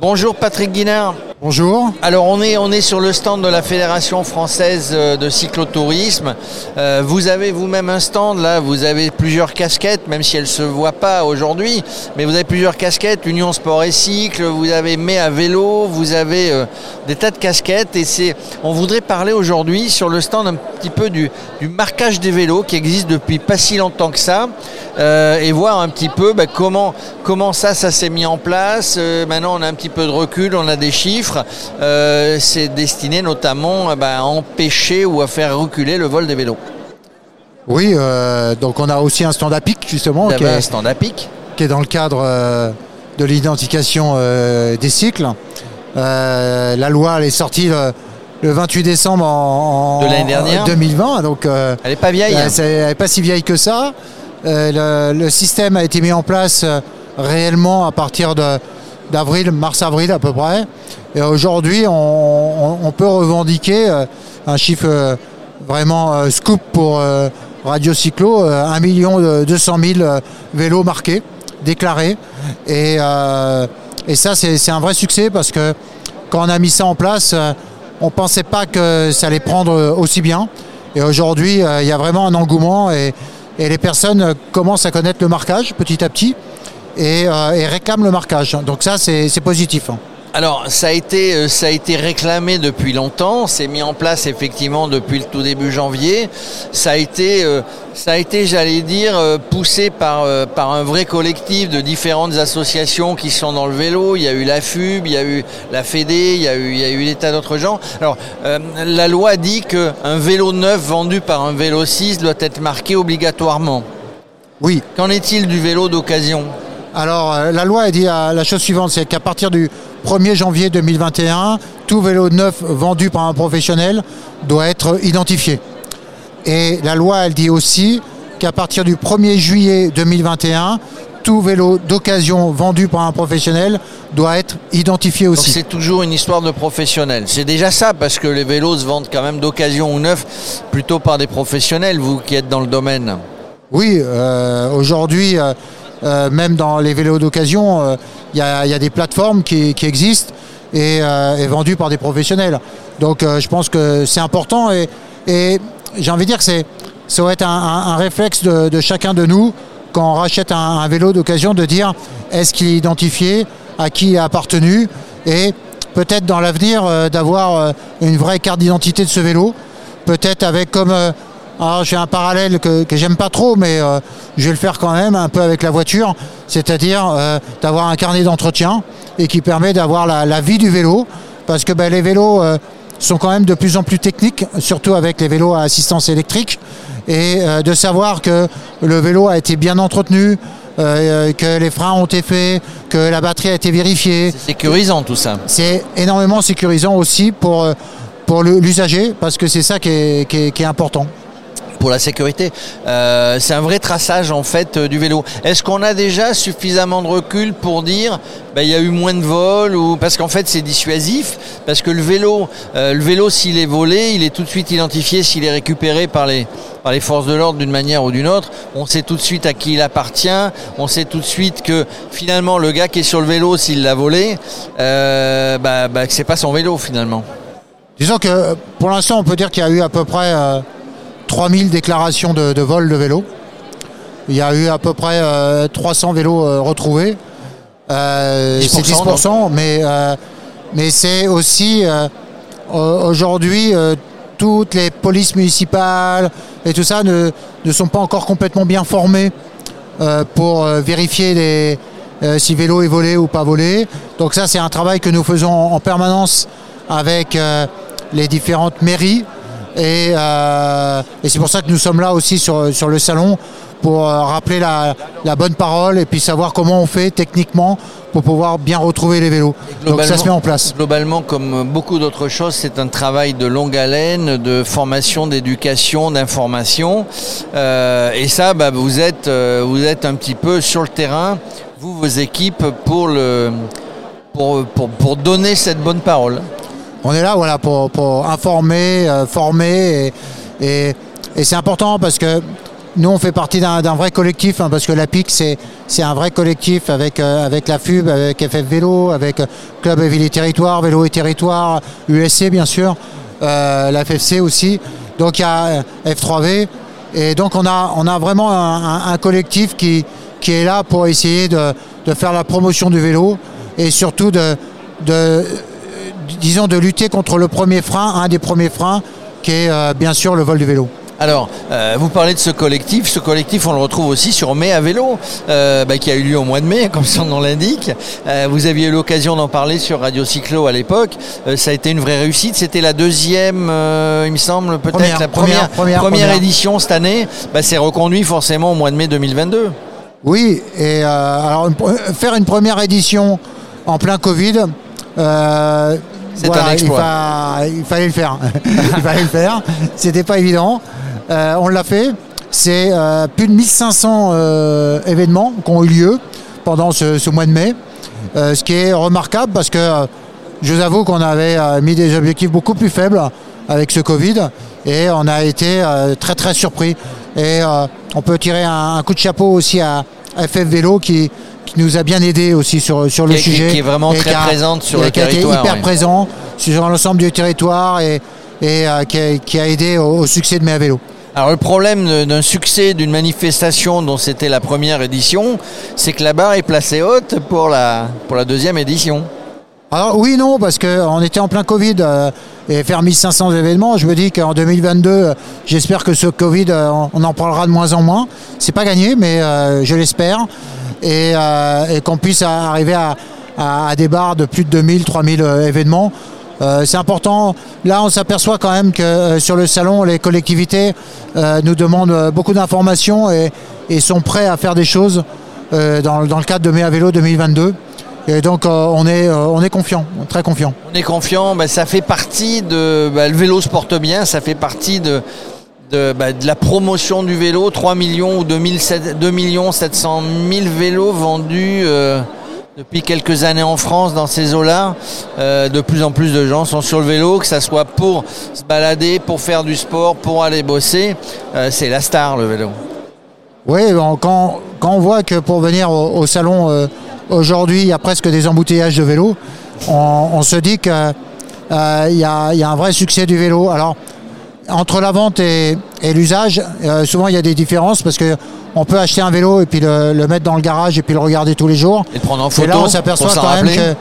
Bonjour Patrick Guinard. Bonjour. Alors on est, on est sur le stand de la Fédération française euh, de cyclotourisme. Euh, vous avez vous-même un stand là, vous avez plusieurs casquettes, même si elles ne se voient pas aujourd'hui, mais vous avez plusieurs casquettes, Union Sport et Cycle, vous avez Mais à vélo, vous avez euh, des tas de casquettes et c'est, on voudrait parler aujourd'hui sur le stand un petit peu du, du marquage des vélos qui existe depuis pas si longtemps que ça et voir un petit peu bah, comment, comment ça, ça s'est mis en place. maintenant on a un petit peu de recul, on a des chiffres. Euh, c'est destiné notamment euh, bah, à empêcher ou à faire reculer le vol des vélos. Oui, euh, donc on a aussi un stand à pic justement. Qui est, un stand à pic. Qui est dans le cadre de l'identification des cycles. la loi elle est sortie le, 28 décembre en, de 2020. Donc, elle n'est pas vieille. Hein. Elle n'est pas si vieille que ça. Le, le, système a été mis en place réellement à partir de, d'avril, mars-avril à peu près. Et aujourd'hui, on, peut revendiquer euh, un chiffre euh, vraiment euh, scoop pour Radio Cyclo, 1 million 200 000 vélos marqués, déclarés. Et, ça, c'est un vrai succès parce que quand on a mis ça en place, on ne pensait pas que ça allait prendre aussi bien. Et aujourd'hui, il y a vraiment un engouement et les personnes commencent à connaître le marquage petit à petit. Euh, et, réclame le marquage. Donc ça, c'est positif. Hein. Alors, ça a, été, euh, ça a été réclamé depuis longtemps, c'est mis en place effectivement depuis le tout début janvier. Ça a été, euh, ça a été j'allais dire, poussé par, par un vrai collectif de différentes associations qui sont dans le vélo. Il y a eu la FUB, il y a eu la FEDE, il y a eu, il y a eu des tas d'autres gens. Alors, la loi dit qu'un vélo neuf vendu par un vélo 6 doit être marqué obligatoirement. Oui. Qu'en est-il du vélo d'occasion? Alors, euh, la loi a dit la chose suivante, c'est qu'à partir du 1er janvier 2021, tout vélo neuf vendu par un professionnel doit être identifié. Et la loi, elle dit aussi qu'à partir du 1er juillet 2021, tout vélo d'occasion vendu par un professionnel doit être identifié aussi. c'est toujours une histoire de professionnel. C'est déjà ça, parce que les vélos se vendent quand même d'occasion ou neuf, plutôt par des professionnels, vous qui êtes dans le domaine. Oui, euh, aujourd'hui, euh, euh, même dans les vélos d'occasion, il euh, y, a des plateformes qui, existent et, euh, vendues par des professionnels. Donc je pense que c'est important et, j'ai envie de dire que ça doit être un, réflexe de, chacun de nous quand on rachète un, vélo d'occasion de dire est-ce qu'il est identifié, à qui il a appartenu et peut-être dans l'avenir d'avoir une vraie carte d'identité de ce vélo, peut-être avec comme alors j'ai un parallèle que, j'aime pas trop, mais euh, je vais le faire quand même un peu avec la voiture, c'est-à-dire euh, d'avoir un carnet d'entretien et qui permet d'avoir la, vie du vélo, parce que ben, les vélos euh, sont quand même de plus en plus techniques, surtout avec les vélos à assistance électrique, et de savoir que le vélo a été bien entretenu, que les freins ont été faits, que la batterie a été vérifiée. C'est sécurisant tout ça. C'est énormément sécurisant aussi pour, pour l'usager, parce que c'est ça qui est important pour la sécurité. Euh, c'est un vrai traçage en fait euh, du vélo. Est-ce qu'on a déjà suffisamment de recul pour dire ben, il y a eu moins de vols ou parce qu'en fait c'est dissuasif parce que le vélo, euh, s'il est volé, il est tout de suite identifié s'il est récupéré par les forces de l'ordre d'une manière ou d'une autre. On sait tout de suite à qui il appartient. On sait tout de suite que finalement le gars qui est sur le vélo s'il l'a volé, euh, bah, bah, c'est pas son vélo finalement. Disons que pour l'instant on peut dire qu'il y a eu à peu près 3000 déclarations de, vol de vélos. Il y a eu à peu près 300 euh, vélos euh, retrouvés. Euh, c'est 10%, mais, mais c'est aussi aujourd'hui toutes les polices municipales et tout ça ne, ne sont pas encore complètement bien formées pour vérifier les, si vélo est volé ou pas volé. Donc ça c'est un travail que nous faisons en permanence avec les différentes mairies euh, et, c'est pour ça que nous sommes là aussi sur, sur le salon pour euh, rappeler la, bonne parole et puis savoir comment on fait techniquement pour pouvoir bien retrouver les vélos. Donc ça se met en place. Globalement, comme beaucoup d'autres choses, c'est un travail de longue haleine, de formation, d'éducation, d'information. Euh, et ça, bah, vous, êtes, vous êtes un petit peu sur le terrain, vous, vos équipes, pour, le, pour, pour donner cette bonne parole on est là voilà, pour, informer, euh, former. Et, c'est important parce que nous, on fait partie d'un vrai collectif, hein, parce que la PIC, c'est un vrai collectif avec, euh, avec la FUB, avec FF Vélo, avec Club et Ville et Territoire, Vélo et Territoire, USC bien sûr, la FFC aussi. Donc il y a F3V. Et donc on a, on a vraiment un, collectif qui, qui est là pour essayer de, faire la promotion du vélo et surtout de, de, disons, de lutter contre le premier frein, un des premiers freins, qui est bien sûr le vol du vélo. Alors, euh, vous parlez de ce collectif. Ce collectif, on le retrouve aussi sur Mai à vélo, euh, bah, qui a eu lieu au mois de mai, comme son nom l'indique. Euh, vous aviez eu l'occasion d'en parler sur Radio Cyclo à l'époque. ça a été une vraie réussite. C'était la deuxième, il me semble, peut-être la première, première, édition cette année. Bah, c'est reconduit forcément au mois de mai 2022. Oui, et alors faire une première édition en plein Covid. C'est un exploit. Il, il, fallait le faire. il fallait le faire. C'était pas évident. Euh, on l'a fait. C'est euh, plus de 1500 euh, événements qui ont eu lieu pendant ce, mois de mai. ce qui est remarquable parce que je vous avoue qu'on avait mis des objectifs beaucoup plus faibles avec ce Covid et on a été très très surpris. Et on peut tirer un, coup de chapeau aussi à FF Vélo qui, nous a bien aidé aussi sur, sur le sujet. Qui est vraiment très présente sur le territoire. Qui hyper présent sur l'ensemble du territoire et, qui, a, aidé au, au succès de Mai à Vélo. Alors le problème d'un succès d'une manifestation dont c'était la première édition, c'est que la barre est placée haute pour la, pour la deuxième édition. Alors oui, non, parce qu'on était en plein Covid euh, et faire 1500 événements, je me dis qu'en 2022, j'espère que ce Covid, euh, on en parlera de moins en moins. C'est pas gagné, mais euh, je l'espère. Et, qu'on puisse arriver à, à, des barres de plus de 2000, 3000 événements. Euh, c'est important. Là, on s'aperçoit quand même que euh, sur le salon, les collectivités euh, nous demandent beaucoup d'informations et, sont prêts à faire des choses dans, le cadre de Méa Vélo 2022. Et donc on est, on est confiant, très confiant. On est confiant, bah, ça fait partie de. Bah, le vélo se porte bien, ça fait partie de, de, bah, la promotion du vélo. 3 millions ou 2, 2 millions 700 000 vélos vendus depuis quelques années en France, dans ces eaux-là, euh, de plus en plus de gens sont sur le vélo, que ce soit pour se balader, pour faire du sport, pour aller bosser. Euh, c'est la star, le vélo. Oui, quand, on voit que pour venir au, salon euh, aujourd'hui, il y a presque des embouteillages de vélo, on, se dit qu'il y, a un vrai succès du vélo. Alors, entre la vente et, l'usage, souvent il y a des différences parce que on peut acheter un vélo et puis le, mettre dans le garage et puis le regarder tous les jours. Et prendre en photo. Et là, on s'aperçoit quand même que,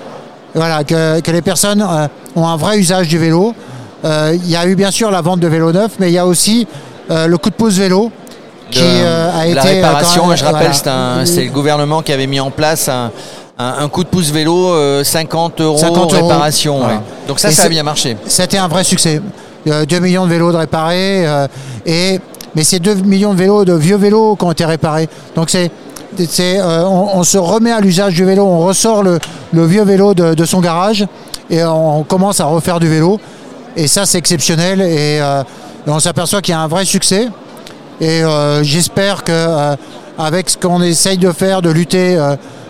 voilà, que, les personnes euh, ont un vrai usage du vélo. Euh, il y a eu bien sûr la vente de vélos neufs, mais il y a aussi euh, le coup de pouce vélo qui a été. La réparation, je rappelle, c'est le gouvernement qui avait mis en place un, coup de pouce vélo, 50 euros 50 réparation. Donc ça, ça a bien marché. C'était un vrai succès. 2 millions de vélos de réparés et mais c'est 2 millions de vélos, de vieux vélos qui ont été réparés. Donc c'est, euh, on, se remet à l'usage du vélo, on ressort le, vieux vélo de, son garage et on commence à refaire du vélo. Et ça, c'est exceptionnel et, euh, on s'aperçoit qu'il y a un vrai succès. Et euh, j'espère que avec ce qu'on essaye de faire, de lutter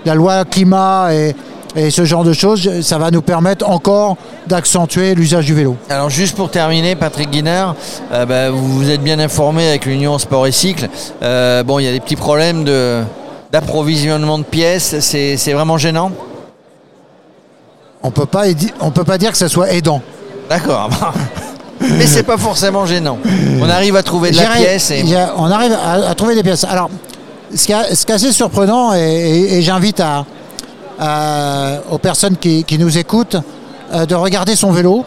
la loi climat et, et ce genre de choses, ça va nous permettre encore d'accentuer l'usage du vélo. Alors juste pour terminer, Patrick Guinard, euh, bah, vous vous êtes bien informé avec l'Union Sport et Cycle. Euh, bon, il y a des petits problèmes d'approvisionnement de, pièces, c'est vraiment gênant? On peut pas on peut pas dire que ça soit aidant. D'accord. Mais c'est pas forcément gênant. On arrive à trouver de la pièce. Et... on arrive à, trouver des pièces. Alors, ce qui, est assez surprenant, et j'invite à, euh, aux personnes qui, nous écoutent euh, de regarder son vélo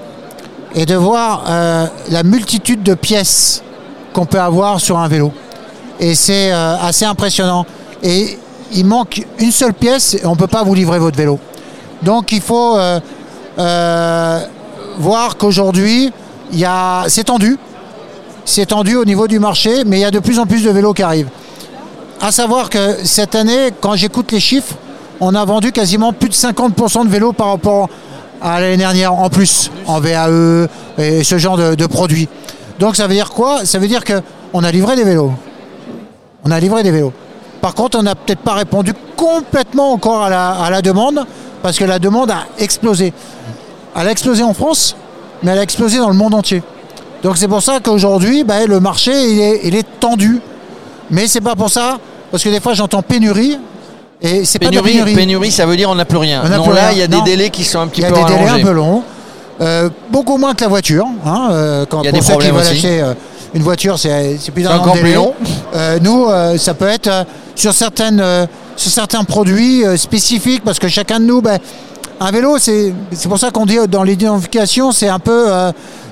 et de voir euh, la multitude de pièces qu'on peut avoir sur un vélo. Et c'est assez impressionnant. Et il manque une seule pièce et on ne peut pas vous livrer votre vélo. Donc il faut voir qu'aujourd'hui, c'est tendu. C'est tendu au niveau du marché, mais il y a de plus en plus de vélos qui arrivent. À savoir que cette année, quand j'écoute les chiffres, on a vendu quasiment plus de 50% de vélos par rapport à l'année dernière en plus, en VAE et ce genre de, produits. Donc ça veut dire quoi? Ça veut dire qu'on a livré des vélos. On a livré des vélos. Par contre, on n'a peut-être pas répondu complètement encore à la, demande, parce que la demande a explosé. Elle a explosé en France, mais elle a explosé dans le monde entier. Donc c'est pour ça qu'aujourd'hui, bah, le marché il est, tendu. Mais c'est pas pour ça, parce que des fois j'entends pénurie. Et c'est Pénurie, pénurie. pénurie, ça veut dire on n'a plus rien. On non, plus là, rien. il y a des Non. délais qui sont un petit Il y a peu des délais un peu longs. Euh, beaucoup moins que la voiture. Hein, euh, quand, Il y a pour des ceux qui veulent aussi. acheter euh, une voiture, c'est plus d'un an plus délai. long. Nous, ça peut être sur, certaines, sur certains produits spécifiques, parce que chacun de nous, ben, un vélo, c'est pour ça qu'on dit dans l'identification, c'est un peu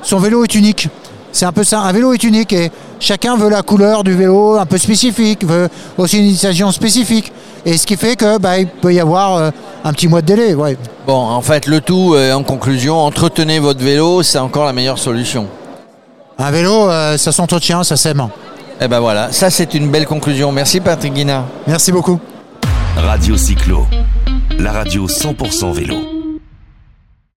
son vélo est unique. C'est un peu ça, un vélo est unique et chacun veut la couleur du vélo un peu spécifique, veut aussi une utilisation spécifique. Et ce qui fait que bah, il peut y avoir euh, un petit mois de délai. Ouais. Bon, en fait, le tout, euh, en conclusion, entretenez votre vélo, c'est encore la meilleure solution. Un vélo, euh, ça s'entretient, ça s'aime. Eh ben voilà, ça c'est une belle conclusion. Merci Patrick Guinard. Merci beaucoup. Radio Cyclo, la radio 100% vélo.